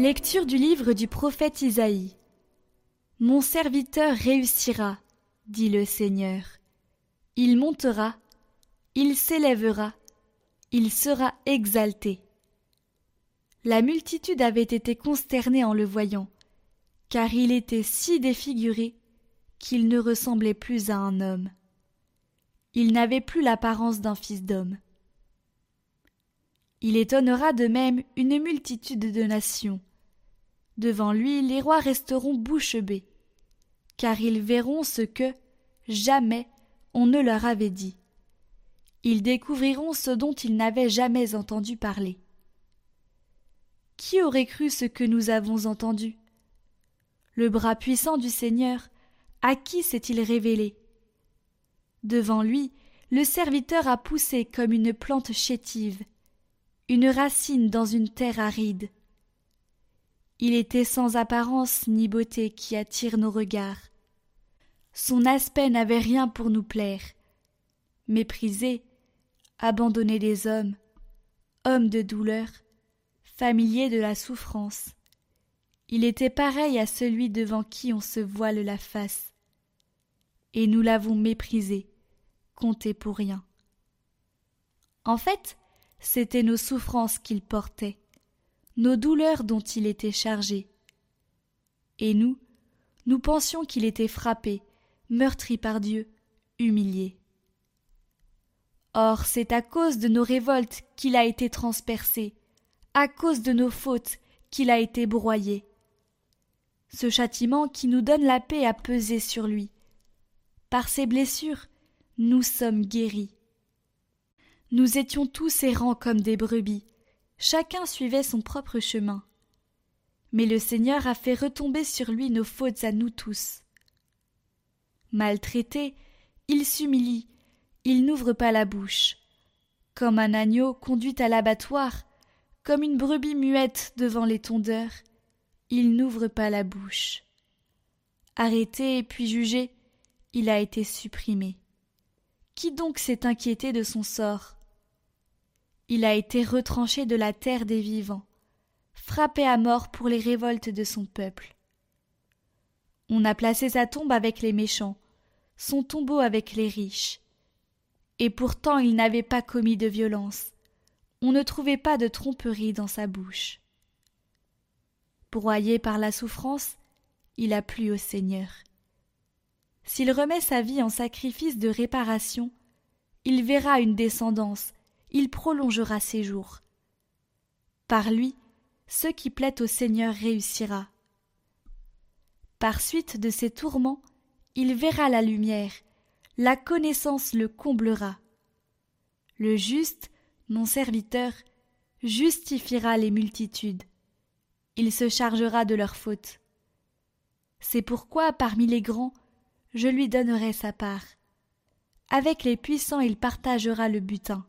Lecture du livre du prophète Isaïe. Mon serviteur réussira, dit le Seigneur. Il montera, il s'élèvera, il sera exalté. La multitude avait été consternée en le voyant, car il était si défiguré qu'il ne ressemblait plus à un homme. Il n'avait plus l'apparence d'un fils d'homme. Il étonnera de même une multitude de nations. Devant lui, les rois resteront bouche bée, car ils verront ce que, jamais, on ne leur avait dit. Ils découvriront ce dont ils n'avaient jamais entendu parler. Qui aurait cru ce que nous avons entendu? Le bras puissant du Seigneur, à qui s'est-il révélé? Devant lui, le serviteur a poussé comme une plante chétive, une racine dans une terre aride. Il était sans apparence ni beauté qui attire nos regards. Son aspect n'avait rien pour nous plaire. Méprisé, abandonné des hommes, homme de douleur, familier de la souffrance. Il était pareil à celui devant qui on se voile la face. Et nous l'avons méprisé, compté pour rien. En fait, c'étaient nos souffrances qu'il portait, nos douleurs dont il était chargé. Et nous, nous pensions qu'il était frappé, meurtri par Dieu, humilié. Or c'est à cause de nos révoltes qu'il a été transpercé, à cause de nos fautes qu'il a été broyé. Ce châtiment qui nous donne la paix a pesé sur lui. Par ses blessures, nous sommes guéris. Nous étions tous errants comme des brebis, chacun suivait son propre chemin. Mais le Seigneur a fait retomber sur lui nos fautes à nous tous. Maltraité, il s'humilie, il n'ouvre pas la bouche. Comme un agneau conduit à l'abattoir, comme une brebis muette devant les tondeurs, il n'ouvre pas la bouche. Arrêté puis jugé, il a été supprimé. Qui donc s'est inquiété de son sort? Il a été retranché de la terre des vivants, frappé à mort pour les révoltes de son peuple. On a placé sa tombe avec les méchants, son tombeau avec les riches. Et pourtant il n'avait pas commis de violence, on ne trouvait pas de tromperie dans sa bouche. Broyé par la souffrance, il a plu au Seigneur. S'il remet sa vie en sacrifice de réparation, il verra une descendance il prolongera ses jours. Par lui, ce qui plaît au Seigneur réussira. Par suite de ses tourments, il verra la lumière, la connaissance le comblera. Le juste, mon serviteur, justifiera les multitudes. Il se chargera de leurs fautes. C'est pourquoi, parmi les grands, je lui donnerai sa part. Avec les puissants, il partagera le butin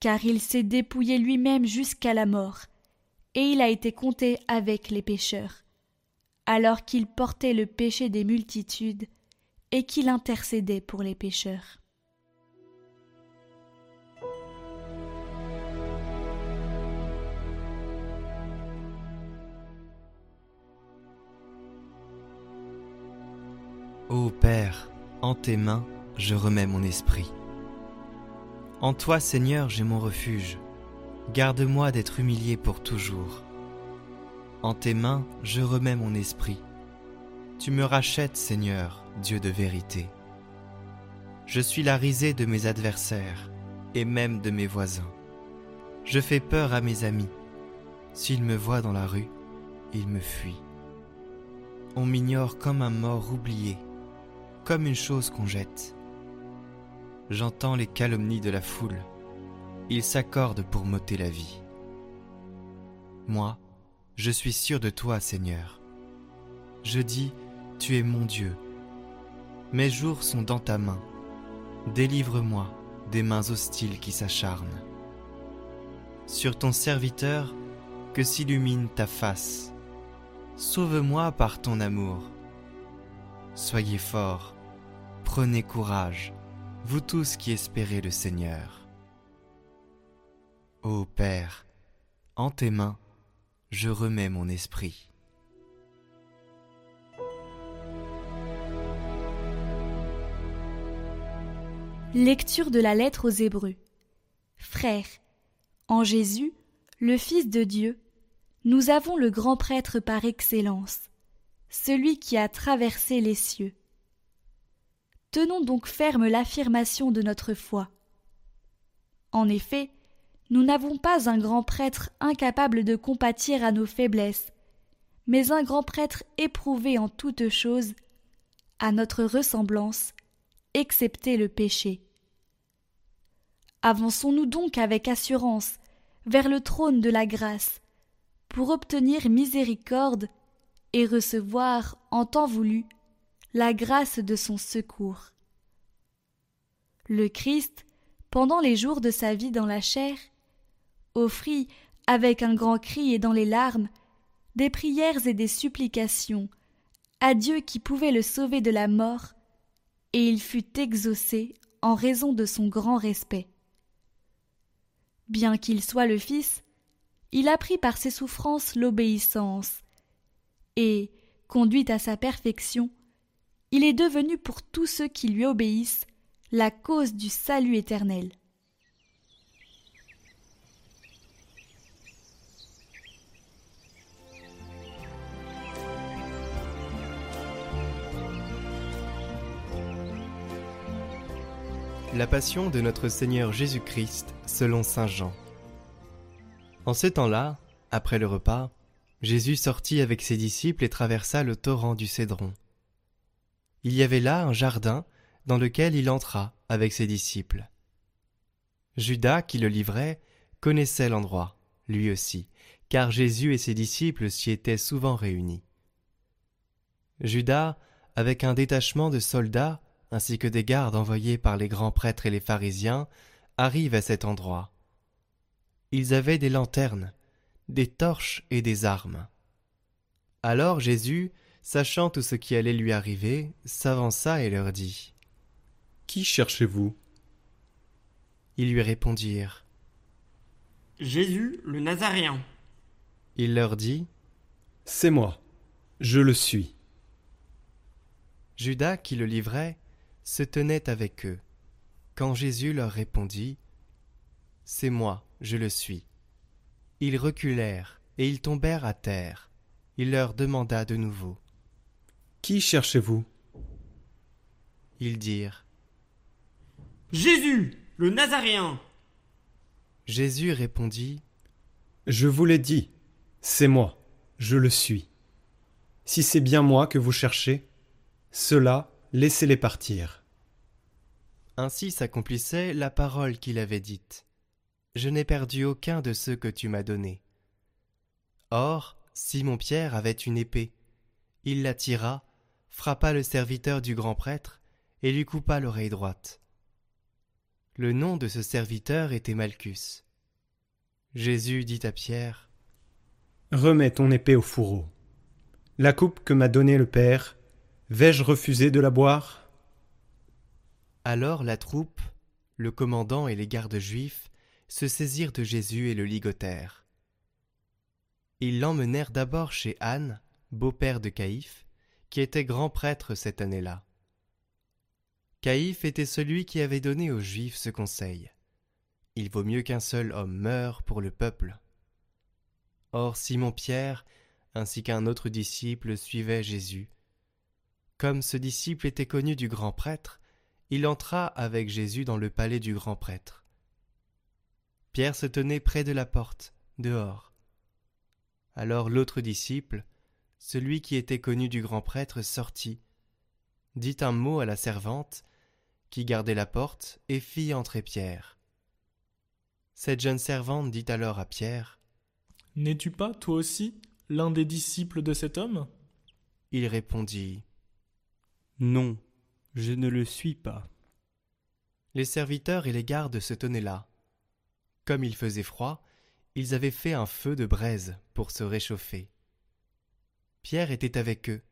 car il s'est dépouillé lui-même jusqu'à la mort, et il a été compté avec les pécheurs, alors qu'il portait le péché des multitudes, et qu'il intercédait pour les pécheurs. Ô Père, en tes mains je remets mon esprit. En toi, Seigneur, j'ai mon refuge. Garde-moi d'être humilié pour toujours. En tes mains, je remets mon esprit. Tu me rachètes, Seigneur, Dieu de vérité. Je suis la risée de mes adversaires et même de mes voisins. Je fais peur à mes amis. S'ils me voient dans la rue, ils me fuient. On m'ignore comme un mort oublié, comme une chose qu'on jette j'entends les calomnies de la foule. Ils s'accordent pour m'ôter la vie. Moi, je suis sûr de toi, Seigneur. Je dis, tu es mon Dieu. Mes jours sont dans ta main. Délivre-moi des mains hostiles qui s'acharnent. Sur ton serviteur, que s'illumine ta face. Sauve-moi par ton amour. Soyez forts, prenez courage vous tous qui espérez le Seigneur. Ô Père, en tes mains, je remets mon esprit. Lecture de la lettre aux Hébreux. Frères, en Jésus, le Fils de Dieu, nous avons le grand prêtre par excellence, celui qui a traversé les cieux. Tenons donc ferme l'affirmation de notre foi. En effet, nous n'avons pas un grand prêtre incapable de compatir à nos faiblesses, mais un grand prêtre éprouvé en toutes choses, à notre ressemblance, excepté le péché. Avançons-nous donc avec assurance vers le trône de la grâce, pour obtenir miséricorde et recevoir, en temps voulu, la grâce de son secours. Le Christ, pendant les jours de sa vie dans la chair, offrit, avec un grand cri et dans les larmes, des prières et des supplications à Dieu qui pouvait le sauver de la mort, et il fut exaucé en raison de son grand respect. Bien qu'il soit le Fils, il apprit par ses souffrances l'obéissance, et, conduit à sa perfection, il est devenu pour tous ceux qui lui obéissent la cause du salut éternel. La passion de notre Seigneur Jésus-Christ selon Saint Jean. En ce temps-là, après le repas, Jésus sortit avec ses disciples et traversa le torrent du Cédron. Il y avait là un jardin dans lequel il entra avec ses disciples. Judas, qui le livrait, connaissait l'endroit, lui aussi, car Jésus et ses disciples s'y étaient souvent réunis. Judas, avec un détachement de soldats, ainsi que des gardes envoyés par les grands prêtres et les pharisiens, arrive à cet endroit. Ils avaient des lanternes, des torches et des armes. Alors Jésus, sachant tout ce qui allait lui arriver, s'avança et leur dit Qui cherchez-vous? Ils lui répondirent Jésus le Nazaréen. Il leur dit C'est moi, je le suis. Judas, qui le livrait, se tenait avec eux. Quand Jésus leur répondit C'est moi, je le suis. Ils reculèrent et ils tombèrent à terre. Il leur demanda de nouveau Qui cherchez-vous? Ils dirent Jésus, le Nazaréen. Jésus répondit Je vous l'ai dit, c'est moi, je le suis. Si c'est bien moi que vous cherchez, cela laissez-les partir. Ainsi s'accomplissait la parole qu'il avait dite. Je n'ai perdu aucun de ceux que tu m'as donnés. Or, Simon-Pierre avait une épée. Il la tira, frappa le serviteur du grand prêtre, et lui coupa l'oreille droite. Le nom de ce serviteur était Malchus. Jésus dit à Pierre Remets ton épée au fourreau. La coupe que m'a donnée le Père, vais-je refuser de la boire? Alors la troupe, le commandant et les gardes juifs se saisirent de Jésus et le ligotèrent. Ils l'emmenèrent d'abord chez Anne, beau-père de Caïphe, qui était grand prêtre cette année-là. Caïphe était celui qui avait donné aux Juifs ce conseil. Il vaut mieux qu'un seul homme meure pour le peuple. Or Simon-Pierre, ainsi qu'un autre disciple, suivait Jésus. Comme ce disciple était connu du grand prêtre, il entra avec Jésus dans le palais du grand prêtre. Pierre se tenait près de la porte, dehors. Alors l'autre disciple, celui qui était connu du grand prêtre, sortit, dit un mot à la servante, qui gardait la porte, et fit entrer Pierre. Cette jeune servante dit alors à Pierre N'es-tu pas, toi aussi, l'un des disciples de cet homme? Il répondit Non, je ne le suis pas. Les serviteurs et les gardes se tenaient là. Comme il faisait froid, ils avaient fait un feu de braise pour se réchauffer. Pierre était avec eux,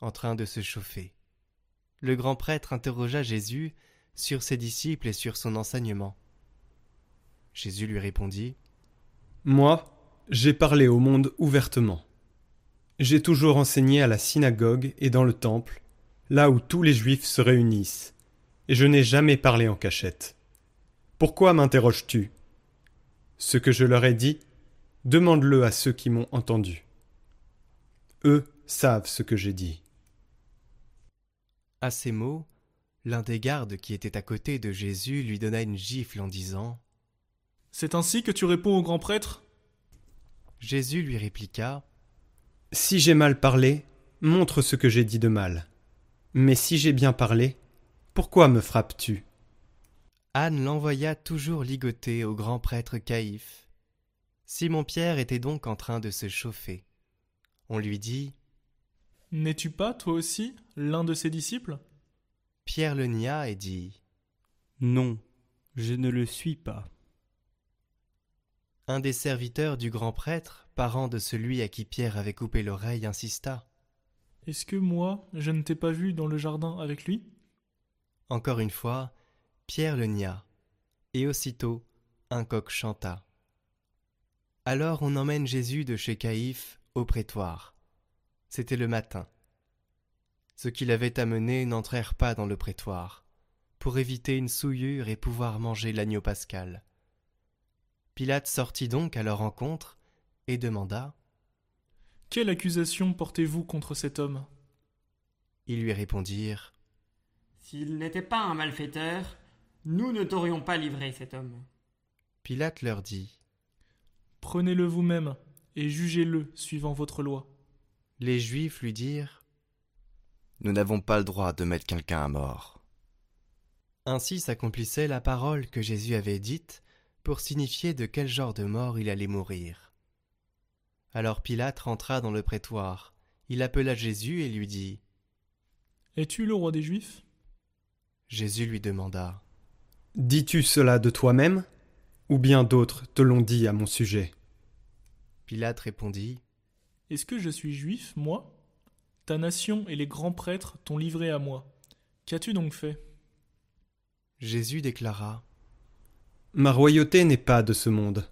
en train de se chauffer. Le grand prêtre interrogea Jésus sur ses disciples et sur son enseignement. Jésus lui répondit Moi, j'ai parlé au monde ouvertement. J'ai toujours enseigné à la synagogue et dans le temple, là où tous les juifs se réunissent, et je n'ai jamais parlé en cachette. Pourquoi m'interroges-tu? Ce que je leur ai dit, demande-le à ceux qui m'ont entendu. Eux savent ce que j'ai dit. À ces mots, l'un des gardes qui était à côté de Jésus lui donna une gifle en disant C'est ainsi que tu réponds au grand prêtre? Jésus lui répliqua Si j'ai mal parlé, montre ce que j'ai dit de mal. Mais si j'ai bien parlé, pourquoi me frappes-tu? Anne l'envoya toujours ligoter au grand prêtre Caïphe. Simon-Pierre était donc en train de se chauffer. On lui dit N'es-tu pas, toi aussi, l'un de ses disciples? Pierre le nia et dit Non, je ne le suis pas. Un des serviteurs du grand prêtre, parent de celui à qui Pierre avait coupé l'oreille, insista. Est-ce que moi, je ne t'ai pas vu dans le jardin avec lui? Encore une fois, Pierre le nia, et aussitôt un coq chanta. Alors on emmène Jésus de chez Caïphe au prétoire. C'était le matin. Ceux qui l'avaient amené n'entrèrent pas dans le prétoire, pour éviter une souillure et pouvoir manger l'agneau pascal. Pilate sortit donc à leur rencontre et demanda Quelle accusation portez-vous contre cet homme? Ils lui répondirent S'il n'était pas un malfaiteur, nous ne t'aurions pas livré cet homme. Pilate leur dit Prenez-le vous-même et jugez-le suivant votre loi. Les Juifs lui dirent Nous n'avons pas le droit de mettre quelqu'un à mort. Ainsi s'accomplissait la parole que Jésus avait dite pour signifier de quel genre de mort il allait mourir. Alors Pilate rentra dans le prétoire. Il appela Jésus et lui dit Es-tu le roi des Juifs? Jésus lui demanda Dis-tu cela de toi-même Ou bien d'autres te l'ont dit à mon sujet? Pilate répondit Est-ce que je suis juif, moi? Ta nation et les grands prêtres t'ont livré à moi. Qu'as-tu donc fait? Jésus déclara Ma royauté n'est pas de ce monde.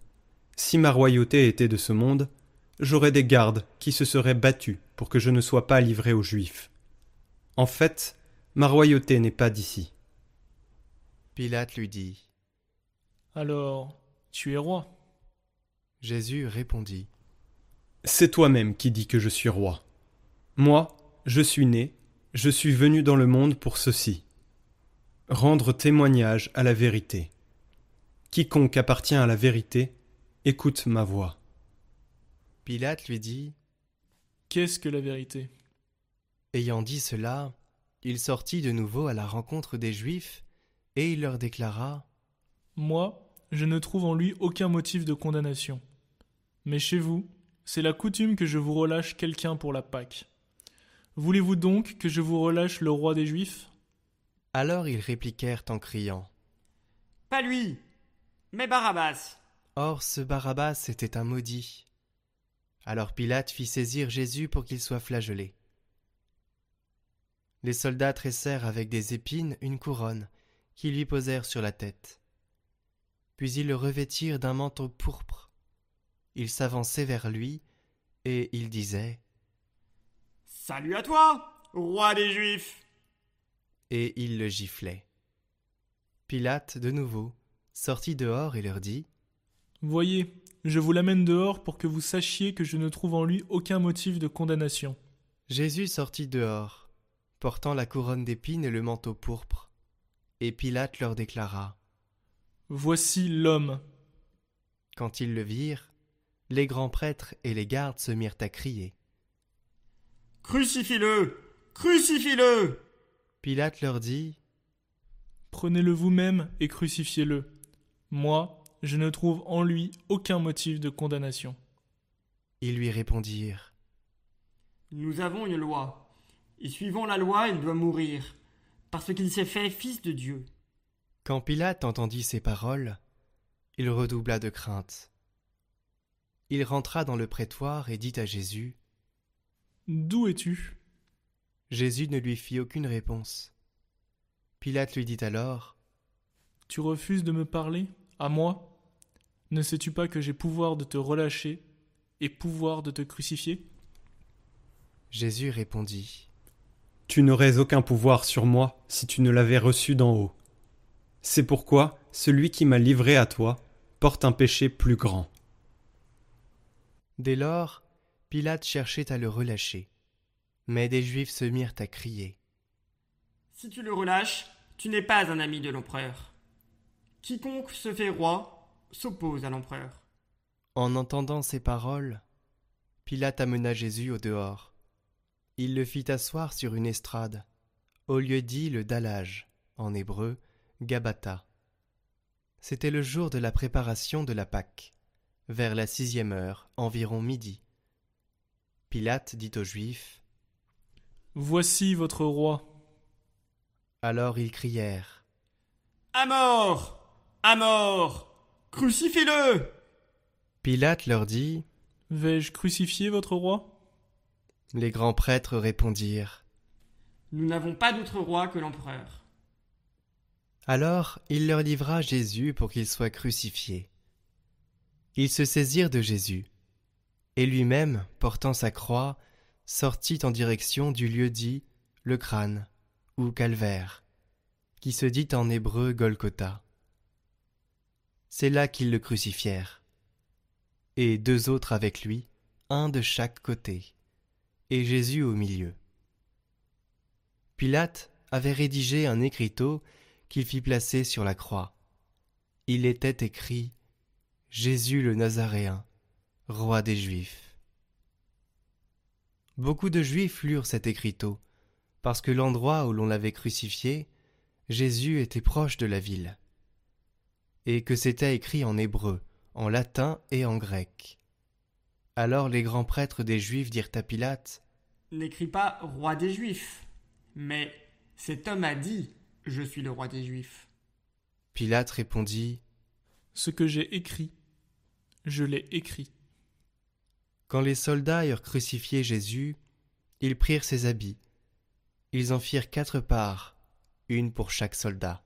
Si ma royauté était de ce monde, j'aurais des gardes qui se seraient battus pour que je ne sois pas livré aux Juifs. En fait, ma royauté n'est pas d'ici. Pilate lui dit Alors, tu es roi? Jésus répondit C'est toi-même qui dis que je suis roi. Moi, je suis né, je suis venu dans le monde pour ceci rendre témoignage à la vérité. Quiconque appartient à la vérité, écoute ma voix. Pilate lui dit Qu'est-ce que la vérité? Ayant dit cela, il sortit de nouveau à la rencontre des Juifs, et il leur déclara Moi, je ne trouve en lui aucun motif de condamnation. Mais chez vous, c'est la coutume que je vous relâche quelqu'un pour la Pâque. Voulez-vous donc que je vous relâche le roi des Juifs? Alors ils répliquèrent en criant Pas lui, mais Barabbas. Or ce Barabbas était un maudit. Alors Pilate fit saisir Jésus pour qu'il soit flagellé. Les soldats tressèrent avec des épines une couronne, qui lui posèrent sur la tête. Puis ils le revêtirent d'un manteau pourpre. Ils s'avançaient vers lui, et ils disaient Salut à toi, roi des Juifs. Et ils le giflaient. Pilate, de nouveau, sortit dehors et leur dit Voyez, je vous l'amène dehors pour que vous sachiez que je ne trouve en lui aucun motif de condamnation. Jésus sortit dehors, portant la couronne d'épines et le manteau pourpre. Et Pilate leur déclara Voici l'homme. Quand ils le virent, les grands prêtres et les gardes se mirent à crier. Crucifie-le Crucifie-le Pilate leur dit Prenez-le vous-même et crucifiez-le. Moi, je ne trouve en lui aucun motif de condamnation. Ils lui répondirent Nous avons une loi, et suivant la loi, il doit mourir, parce qu'il s'est fait fils de Dieu. Quand Pilate entendit ces paroles, il redoubla de crainte. Il rentra dans le prétoire et dit à Jésus D'où es-tu? Jésus ne lui fit aucune réponse. Pilate lui dit alors Tu refuses de me parler? À moi? Ne sais-tu pas que j'ai pouvoir de te relâcher et pouvoir de te crucifier? Jésus répondit. Tu n'aurais aucun pouvoir sur moi si tu ne l'avais reçu d'en haut. C'est pourquoi celui qui m'a livré à toi porte un péché plus grand. Dès lors, Pilate cherchait à le relâcher. Mais des Juifs se mirent à crier. Si tu le relâches, tu n'es pas un ami de l'empereur. Quiconque se fait roi s'oppose à l'empereur. En entendant ces paroles, Pilate amena Jésus au dehors. Il le fit asseoir sur une estrade, au lieu dit le dallage, en hébreu, Gabata. C'était le jour de la préparation de la Pâque, vers la sixième heure, environ midi. Pilate dit aux Juifs Voici votre roi. Alors ils crièrent À mort À mort Crucifiez-le Pilate leur dit Vais-je crucifier votre roi? Les grands prêtres répondirent Nous n'avons pas d'autre roi que l'empereur. Alors il leur livra Jésus pour qu'il soit crucifié. Ils se saisirent de Jésus, et lui-même, portant sa croix, sortit en direction du lieu dit le crâne ou calvaire, qui se dit en hébreu Golgotha. C'est là qu'ils le crucifièrent, et deux autres avec lui, un de chaque côté, et Jésus au milieu. Pilate avait rédigé un écriteau qu'il fit placer sur la croix. Il était écrit Jésus le Nazaréen, roi des Juifs. Beaucoup de Juifs lurent cet écriteau, parce que l'endroit où l'on l'avait crucifié, Jésus était proche de la ville, et que c'était écrit en hébreu, en latin et en grec. Alors les grands prêtres des Juifs dirent à Pilate N'écris pas roi des Juifs, mais cet homme a dit Je suis le roi des Juifs. Pilate répondit Ce que j'ai écrit, je l'ai écrit. Quand les soldats eurent crucifié Jésus, ils prirent ses habits. Ils en firent quatre parts, une pour chaque soldat.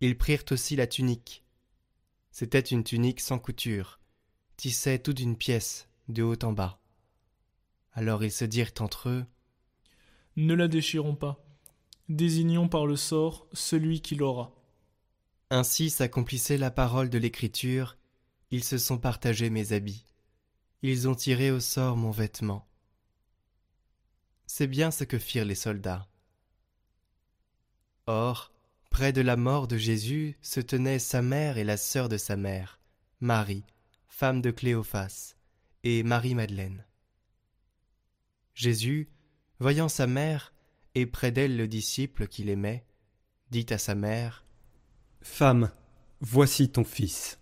Ils prirent aussi la tunique. C'était une tunique sans couture, tissée toute d'une pièce, de haut en bas. Alors ils se dirent entre eux Ne la déchirons pas. Désignons par le sort celui qui l'aura. Ainsi s'accomplissait la parole de l'Écriture, ils se sont partagés mes habits. Ils ont tiré au sort mon vêtement. C'est bien ce que firent les soldats. Or, près de la mort de Jésus se tenaient sa mère et la sœur de sa mère, Marie, femme de Cléophas, et Marie-Madeleine. Jésus, voyant sa mère et près d'elle le disciple qu'il aimait, dit à sa mère Femme, voici ton fils.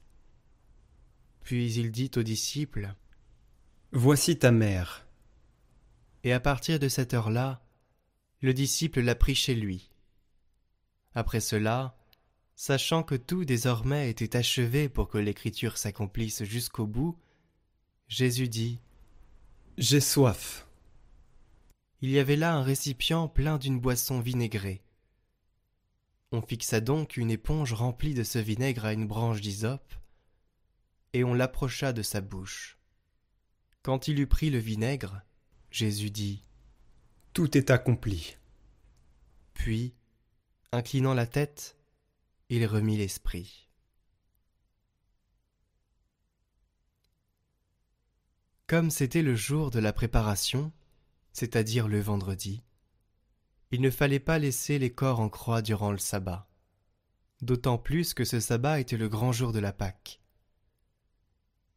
Puis il dit au disciple Voici ta mère. Et à partir de cette heure-là, le disciple l'a pris chez lui. Après cela, sachant que tout désormais était achevé pour que l'écriture s'accomplisse jusqu'au bout, Jésus dit J'ai soif. Il y avait là un récipient plein d'une boisson vinaigrée. On fixa donc une éponge remplie de ce vinaigre à une branche d'hysope, et on l'approcha de sa bouche. Quand il eut pris le vinaigre, Jésus dit Tout est accompli. Puis, inclinant la tête, il remit l'esprit. Comme c'était le jour de la préparation, c'est-à-dire le vendredi, il ne fallait pas laisser les corps en croix durant le sabbat, d'autant plus que ce sabbat était le grand jour de la Pâque.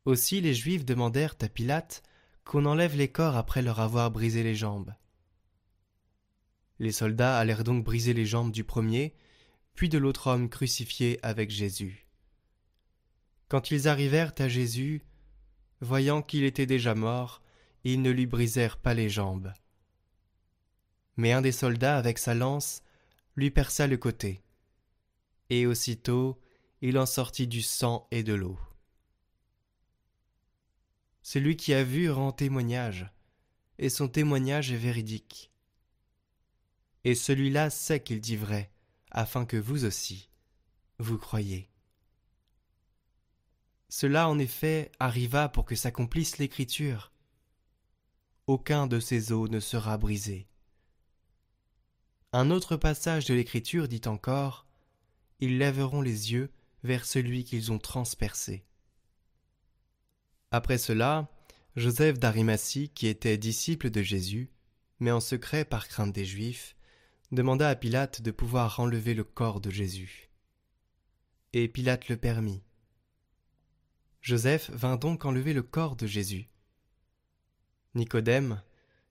Aussi les Juifs demandèrent à Pilate qu'on enlève les corps après leur avoir brisé les jambes. Les soldats allèrent donc briser les jambes du premier, puis de l'autre homme crucifié avec Jésus. Quand ils arrivèrent à Jésus, voyant qu'il était déjà mort, ils ne lui brisèrent pas les jambes. Mais un des soldats, avec sa lance, lui perça le côté. Et aussitôt il en sortit du sang et de l'eau. Celui qui a vu rend témoignage, et son témoignage est véridique. Et celui-là sait qu'il dit vrai, afin que vous aussi, vous croyez. Cela en effet arriva pour que s'accomplisse l'Écriture. Aucun de ces os ne sera brisé. Un autre passage de l'Écriture dit encore Ils lèveront les yeux vers celui qu'ils ont transpercé. Après cela, Joseph d'Arimathie, qui était disciple de Jésus, mais en secret par crainte des Juifs, demanda à Pilate de pouvoir enlever le corps de Jésus. Et Pilate le permit. Joseph vint donc enlever le corps de Jésus. Nicodème,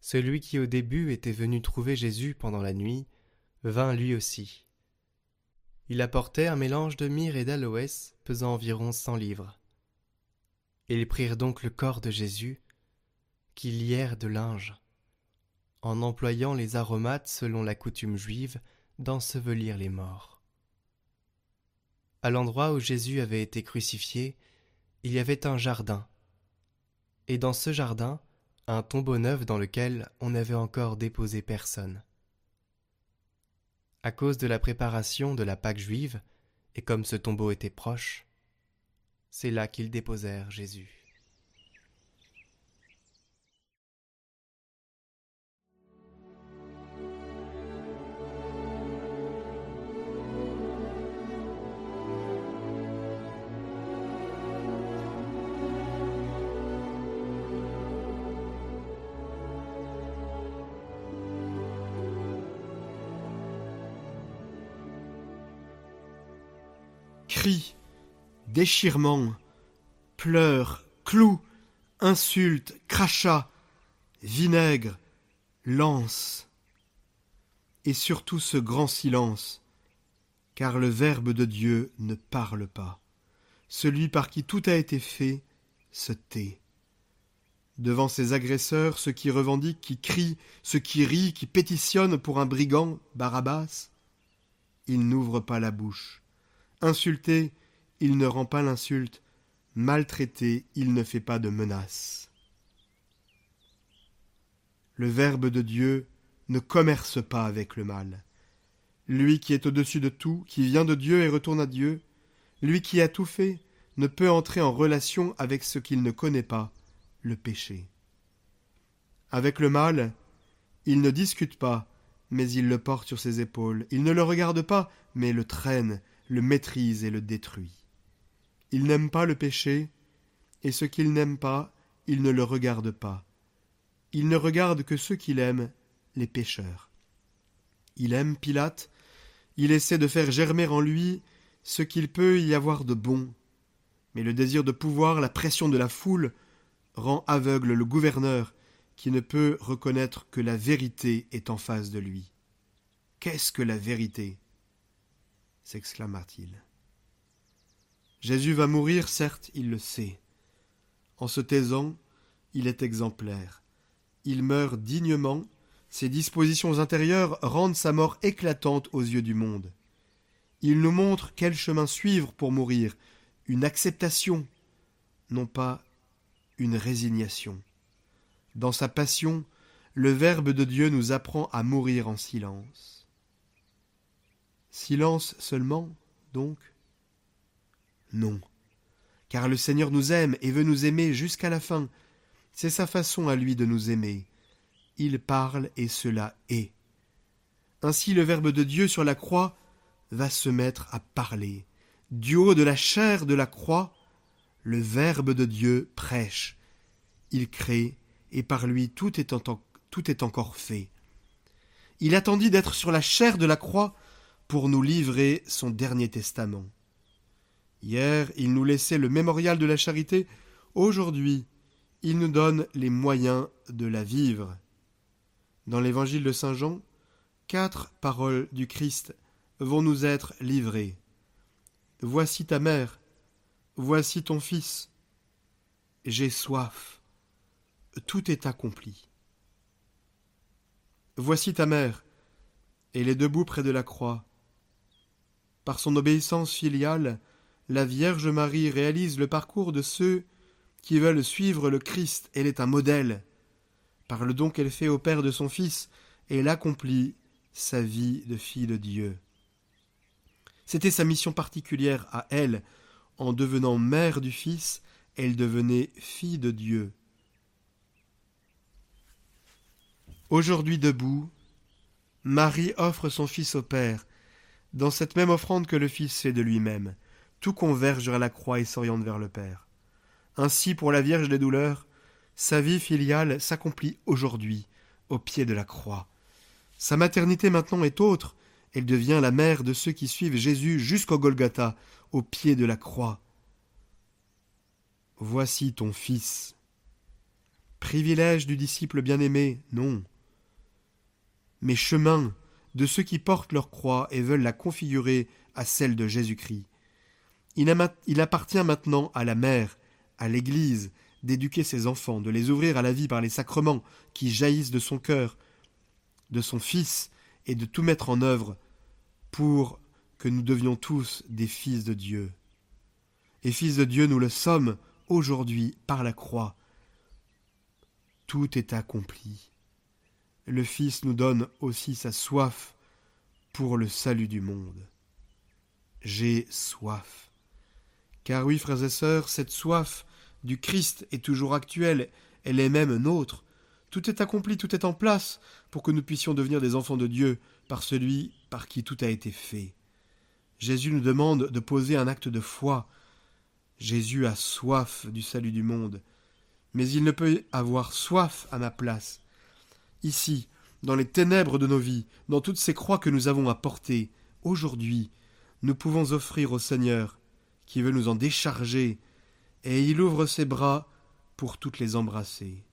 celui qui au début était venu trouver Jésus pendant la nuit, vint lui aussi. Il apportait un mélange de myrrhe et d'aloès pesant environ cent livres. Ils prirent donc le corps de Jésus, qu'ils lièrent de linge, en employant les aromates selon la coutume juive d'ensevelir les morts. À l'endroit où Jésus avait été crucifié, il y avait un jardin, et dans ce jardin, un tombeau neuf dans lequel on n'avait encore déposé personne. À cause de la préparation de la Pâque juive, et comme ce tombeau était proche, c'est là qu'ils déposèrent Jésus. Déchirements, pleurs, clous, insultes, crachats, vinaigre, lance, et surtout ce grand silence, car le Verbe de Dieu ne parle pas. Celui par qui tout a été fait se tait. Devant ses agresseurs, ceux qui revendiquent, qui crient, ceux qui rient, qui pétitionnent pour un brigand, Barabbas, il n'ouvre pas la bouche. Insulté, il ne rend pas l'insulte. Maltraité, il ne fait pas de menaces. Le Verbe de Dieu ne commerce pas avec le mal. Lui qui est au-dessus de tout, qui vient de Dieu et retourne à Dieu, lui qui a tout fait, ne peut entrer en relation avec ce qu'il ne connaît pas, le péché. Avec le mal, il ne discute pas, mais il le porte sur ses épaules. Il ne le regarde pas, mais le traîne, le maîtrise et le détruit. Il n'aime pas le péché, et ce qu'il n'aime pas, il ne le regarde pas. Il ne regarde que ceux qu'il aime, les pécheurs. Il aime Pilate, il essaie de faire germer en lui ce qu'il peut y avoir de bon. Mais le désir de pouvoir, la pression de la foule, rend aveugle le gouverneur qui ne peut reconnaître que la vérité est en face de lui. Qu'est-ce que la vérité? s'exclama-t-il. Jésus va mourir, certes, il le sait. En se taisant, il est exemplaire. Il meurt dignement, ses dispositions intérieures rendent sa mort éclatante aux yeux du monde. Il nous montre quel chemin suivre pour mourir, une acceptation, non pas une résignation. Dans sa passion, le Verbe de Dieu nous apprend à mourir en silence. Silence seulement, donc Non, car le Seigneur nous aime et veut nous aimer jusqu'à la fin. C'est sa façon à lui de nous aimer. Il parle et cela est. Ainsi le Verbe de Dieu sur la croix va se mettre à parler. Du haut de la chair de la croix, le Verbe de Dieu prêche. Il crée, et par lui tout est, tout est encore fait. Il attendit d'être sur la chair de la croix pour nous livrer son dernier testament. Hier, il nous laissait le mémorial de la charité, aujourd'hui, il nous donne les moyens de la vivre. Dans l'évangile de Saint Jean, quatre paroles du Christ vont nous être livrées. Voici ta mère, voici ton fils, j'ai soif, tout est accompli. Voici ta mère, elle est debout près de la croix, par son obéissance filiale, la Vierge Marie réalise le parcours de ceux qui veulent suivre le Christ. Elle est un modèle. Par le don qu'elle fait au Père de son Fils, elle accomplit sa vie de fille de Dieu. C'était sa mission particulière à elle, en devenant mère du Fils, elle devenait fille de Dieu. Aujourd'hui debout, Marie offre son Fils au Père, dans cette même offrande que le Fils fait de lui-même. Tout converge vers la croix et s'oriente vers le Père. Ainsi, pour la Vierge des douleurs, sa vie filiale s'accomplit aujourd'hui, au pied de la croix. Sa maternité maintenant est autre, elle devient la mère de ceux qui suivent Jésus jusqu'au Golgotha, au pied de la croix. Voici ton Fils. Privilège du disciple bien-aimé, non. Mais chemin de ceux qui portent leur croix et veulent la configurer à celle de Jésus-Christ. Il, appartient maintenant à la mère, à l'Église, d'éduquer ses enfants, de les ouvrir à la vie par les sacrements qui jaillissent de son cœur, de son Fils, et de tout mettre en œuvre pour que nous devions tous des fils de Dieu. Et fils de Dieu, nous le sommes aujourd'hui par la croix. Tout est accompli. Le Fils nous donne aussi sa soif pour le salut du monde. J'ai soif. Car oui, frères et sœurs, cette soif du Christ est toujours actuelle, elle est même nôtre. Tout est accompli, tout est en place pour que nous puissions devenir des enfants de Dieu par celui par qui tout a été fait. Jésus nous demande de poser un acte de foi. Jésus a soif du salut du monde, mais il ne peut avoir soif à ma place. Ici, dans les ténèbres de nos vies, dans toutes ces croix que nous avons à porter, aujourd'hui, nous pouvons offrir au Seigneur, qui veut nous en décharger, et il ouvre ses bras pour toutes les embrasser.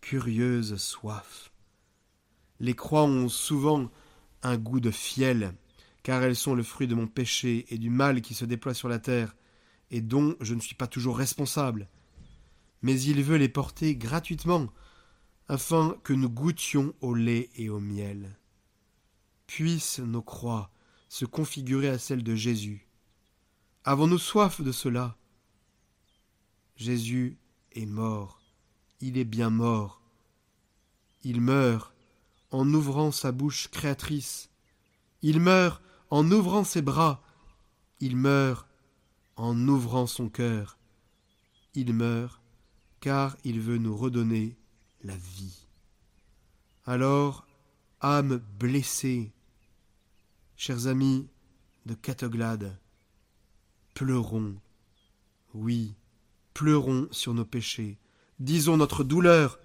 Curieuse soif. Les croix ont souvent un goût de fiel, car elles sont le fruit de mon péché et du mal qui se déploie sur la terre, et dont je ne suis pas toujours responsable. Mais il veut les porter gratuitement, afin que nous goûtions au lait et au miel. Puissent nos croix se configurer à celles de Jésus. Avons-nous soif de cela? Jésus est mort, il est bien mort. Il meurt en ouvrant sa bouche créatrice. Il meurt en ouvrant ses bras. Il meurt en ouvrant son cœur. Il meurt car il veut nous redonner la vie. Alors, âme blessée, chers amis de Catoglade, pleurons, oui, pleurons sur nos péchés, disons notre douleur,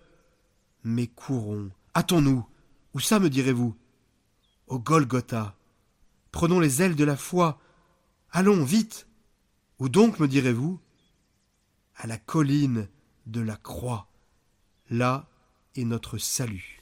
mais courons, hâtons-nous, où ça me direz-vous? Au Golgotha. Prenons les ailes de la foi. Allons, vite. Où donc, me direz-vous? À la colline de la croix. Là est notre salut.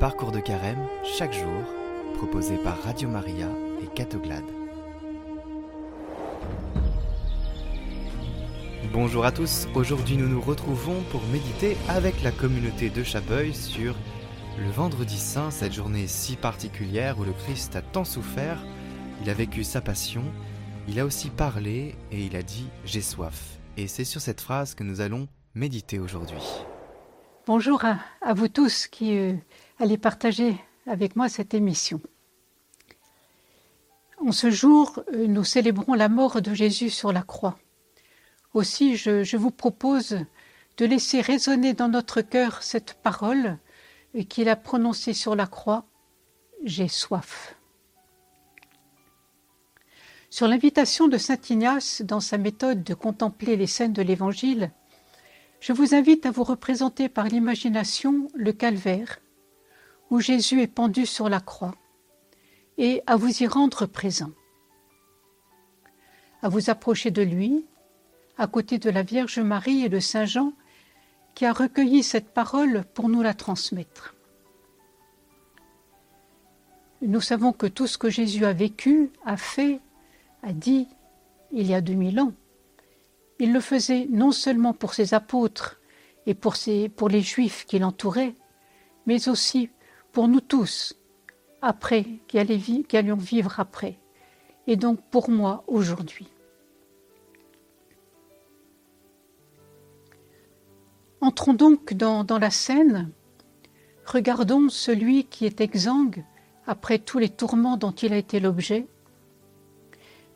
Parcours de carême chaque jour, proposé par Radio Maria et Catoglade. Bonjour à tous, aujourd'hui nous nous retrouvons pour méditer avec la communauté de Chapeuil sur le vendredi saint, cette journée si particulière où le Christ a tant souffert, il a vécu sa passion, il a aussi parlé et il a dit j'ai soif. Et c'est sur cette phrase que nous allons méditer aujourd'hui. Bonjour à, vous tous qui euh, allez partager avec moi cette émission. En ce jour, euh, nous célébrons la mort de Jésus sur la croix. Aussi, je, je vous propose de laisser résonner dans notre cœur cette parole euh, qu'il a prononcée sur la croix J'ai soif. Sur l'invitation de saint Ignace dans sa méthode de contempler les scènes de l'Évangile, je vous invite à vous représenter par l'imagination le calvaire, où Jésus est pendu sur la croix, et à vous y rendre présent. À vous approcher de lui, à côté de la Vierge Marie et de Saint Jean, qui a recueilli cette parole pour nous la transmettre. Nous savons que tout ce que Jésus a vécu, a fait, a dit il y a 2000 ans. Il le faisait non seulement pour ses apôtres et pour, les Juifs qui l'entouraient, mais aussi pour nous tous, après, qui, qui allions vivre après, et donc pour moi aujourd'hui. Entrons donc dans, dans, la scène, regardons celui qui est exsangue après tous les tourments dont il a été l'objet,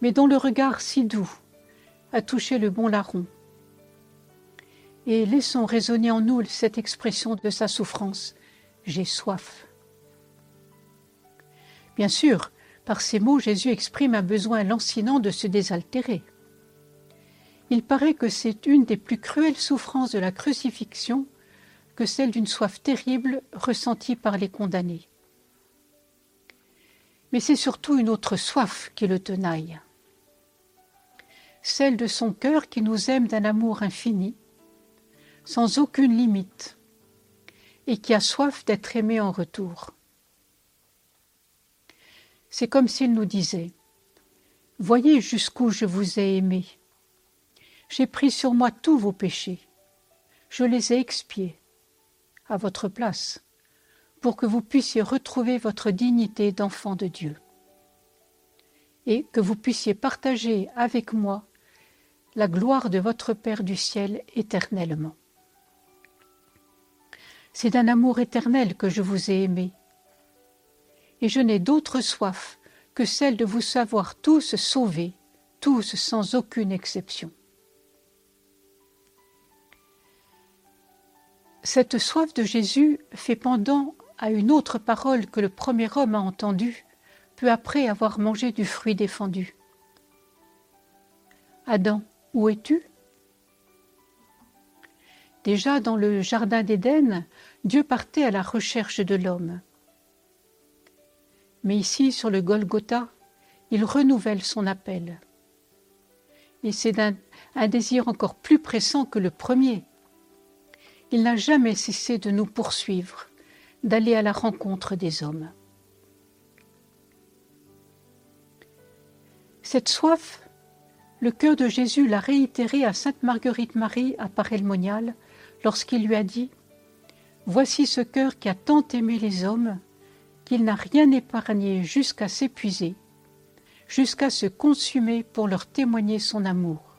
mais dont le regard si doux a touché le bon larron. Et laissons résonner en nous cette expression de sa souffrance J'ai soif. Bien sûr, par ces mots, Jésus exprime un besoin lancinant de se désaltérer. Il paraît que c'est une des plus cruelles souffrances de la crucifixion que celle d'une soif terrible ressentie par les condamnés. Mais c'est surtout une autre soif qui le tenaille celle de son cœur qui nous aime d'un amour infini, sans aucune limite, et qui a soif d'être aimé en retour. C'est comme s'il nous disait Voyez jusqu'où je vous ai aimé. J'ai pris sur moi tous vos péchés. Je les ai expiés à votre place pour que vous puissiez retrouver votre dignité d'enfant de Dieu et que vous puissiez partager avec moi la gloire de votre Père du ciel éternellement. C'est d'un amour éternel que je vous ai aimé, et je n'ai d'autre soif que celle de vous savoir tous sauvés, tous sans aucune exception. Cette soif de Jésus fait pendant à une autre parole que le premier homme a entendue, peu après avoir mangé du fruit défendu. Adam, où es-tu? Déjà dans le Jardin d'Éden, Dieu partait à la recherche de l'homme. Mais ici, sur le Golgotha, il renouvelle son appel. Et c'est un, un désir encore plus pressant que le premier. Il n'a jamais cessé de nous poursuivre, d'aller à la rencontre des hommes. Cette soif le cœur de Jésus l'a réitéré à sainte Marguerite Marie à Paray-le-Monial lorsqu'il lui a dit Voici ce cœur qui a tant aimé les hommes qu'il n'a rien épargné jusqu'à s'épuiser, jusqu'à se consumer pour leur témoigner son amour.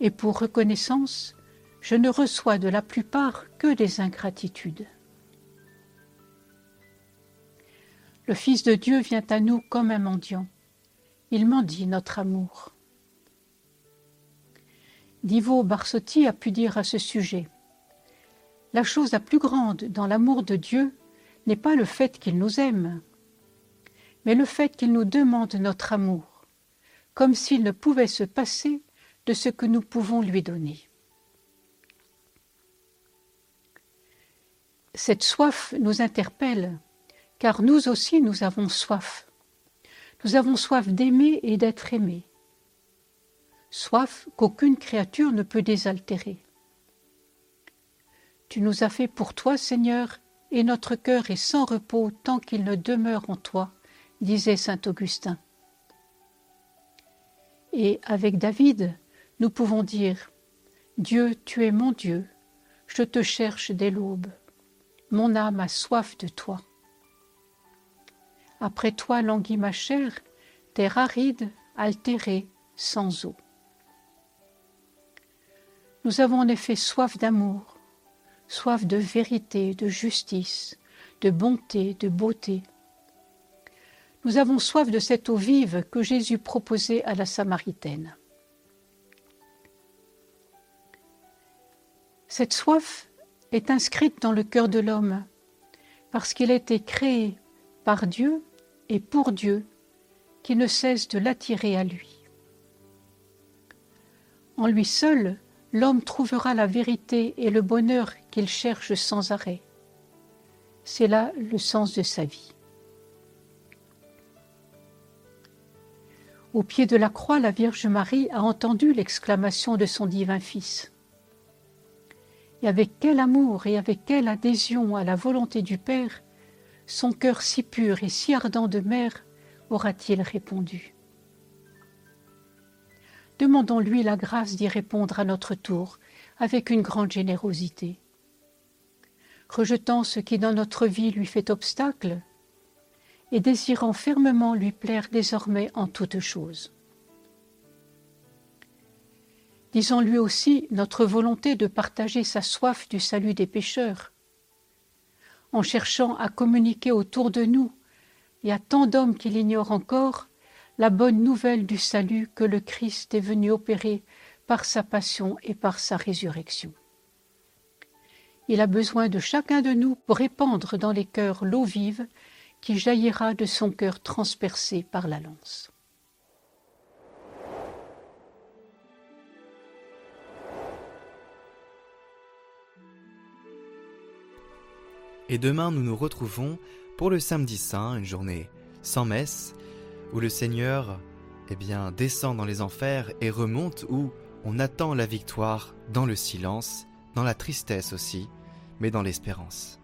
Et pour reconnaissance, je ne reçois de la plupart que des ingratitudes. Le Fils de Dieu vient à nous comme un mendiant. Il m'en dit notre amour. Divo Barsotti a pu dire à ce sujet La chose la plus grande dans l'amour de Dieu n'est pas le fait qu'il nous aime, mais le fait qu'il nous demande notre amour, comme s'il ne pouvait se passer de ce que nous pouvons lui donner. Cette soif nous interpelle, car nous aussi nous avons soif. Nous avons soif d'aimer et d'être aimés. Soif qu'aucune créature ne peut désaltérer. Tu nous as fait pour toi, Seigneur, et notre cœur est sans repos tant qu'il ne demeure en toi, disait saint Augustin. Et avec David, nous pouvons dire Dieu, tu es mon Dieu, je te cherche dès l'aube. Mon âme a soif de toi. Après toi languit ma chair, terre aride, altérée, sans eau. Nous avons en effet soif d'amour, soif de vérité, de justice, de bonté, de beauté. Nous avons soif de cette eau vive que Jésus proposait à la Samaritaine. Cette soif est inscrite dans le cœur de l'homme parce qu'il a été créé par Dieu et pour Dieu qui ne cesse de l'attirer à lui. En lui seul, l'homme trouvera la vérité et le bonheur qu'il cherche sans arrêt. C'est là le sens de sa vie. Au pied de la croix, la Vierge Marie a entendu l'exclamation de son divin Fils. Et avec quel amour et avec quelle adhésion à la volonté du Père, son cœur si pur et si ardent de mère aura-t-il répondu demandons-lui la grâce d'y répondre à notre tour avec une grande générosité. Rejetant ce qui dans notre vie lui fait obstacle, et désirant fermement lui plaire désormais en toutes choses. Disons-lui aussi notre volonté de partager sa soif du salut des pécheurs, en cherchant à communiquer autour de nous et à tant d'hommes qui l'ignorent encore la bonne nouvelle du salut que le Christ est venu opérer par sa passion et par sa résurrection. Il a besoin de chacun de nous pour répandre dans les cœurs l'eau vive qui jaillira de son cœur transpercé par la lance. Et demain, nous nous retrouvons pour le samedi saint, une journée sans messe, où le Seigneur eh bien, descend dans les enfers et remonte, où on attend la victoire dans le silence, dans la tristesse aussi, mais dans l'espérance.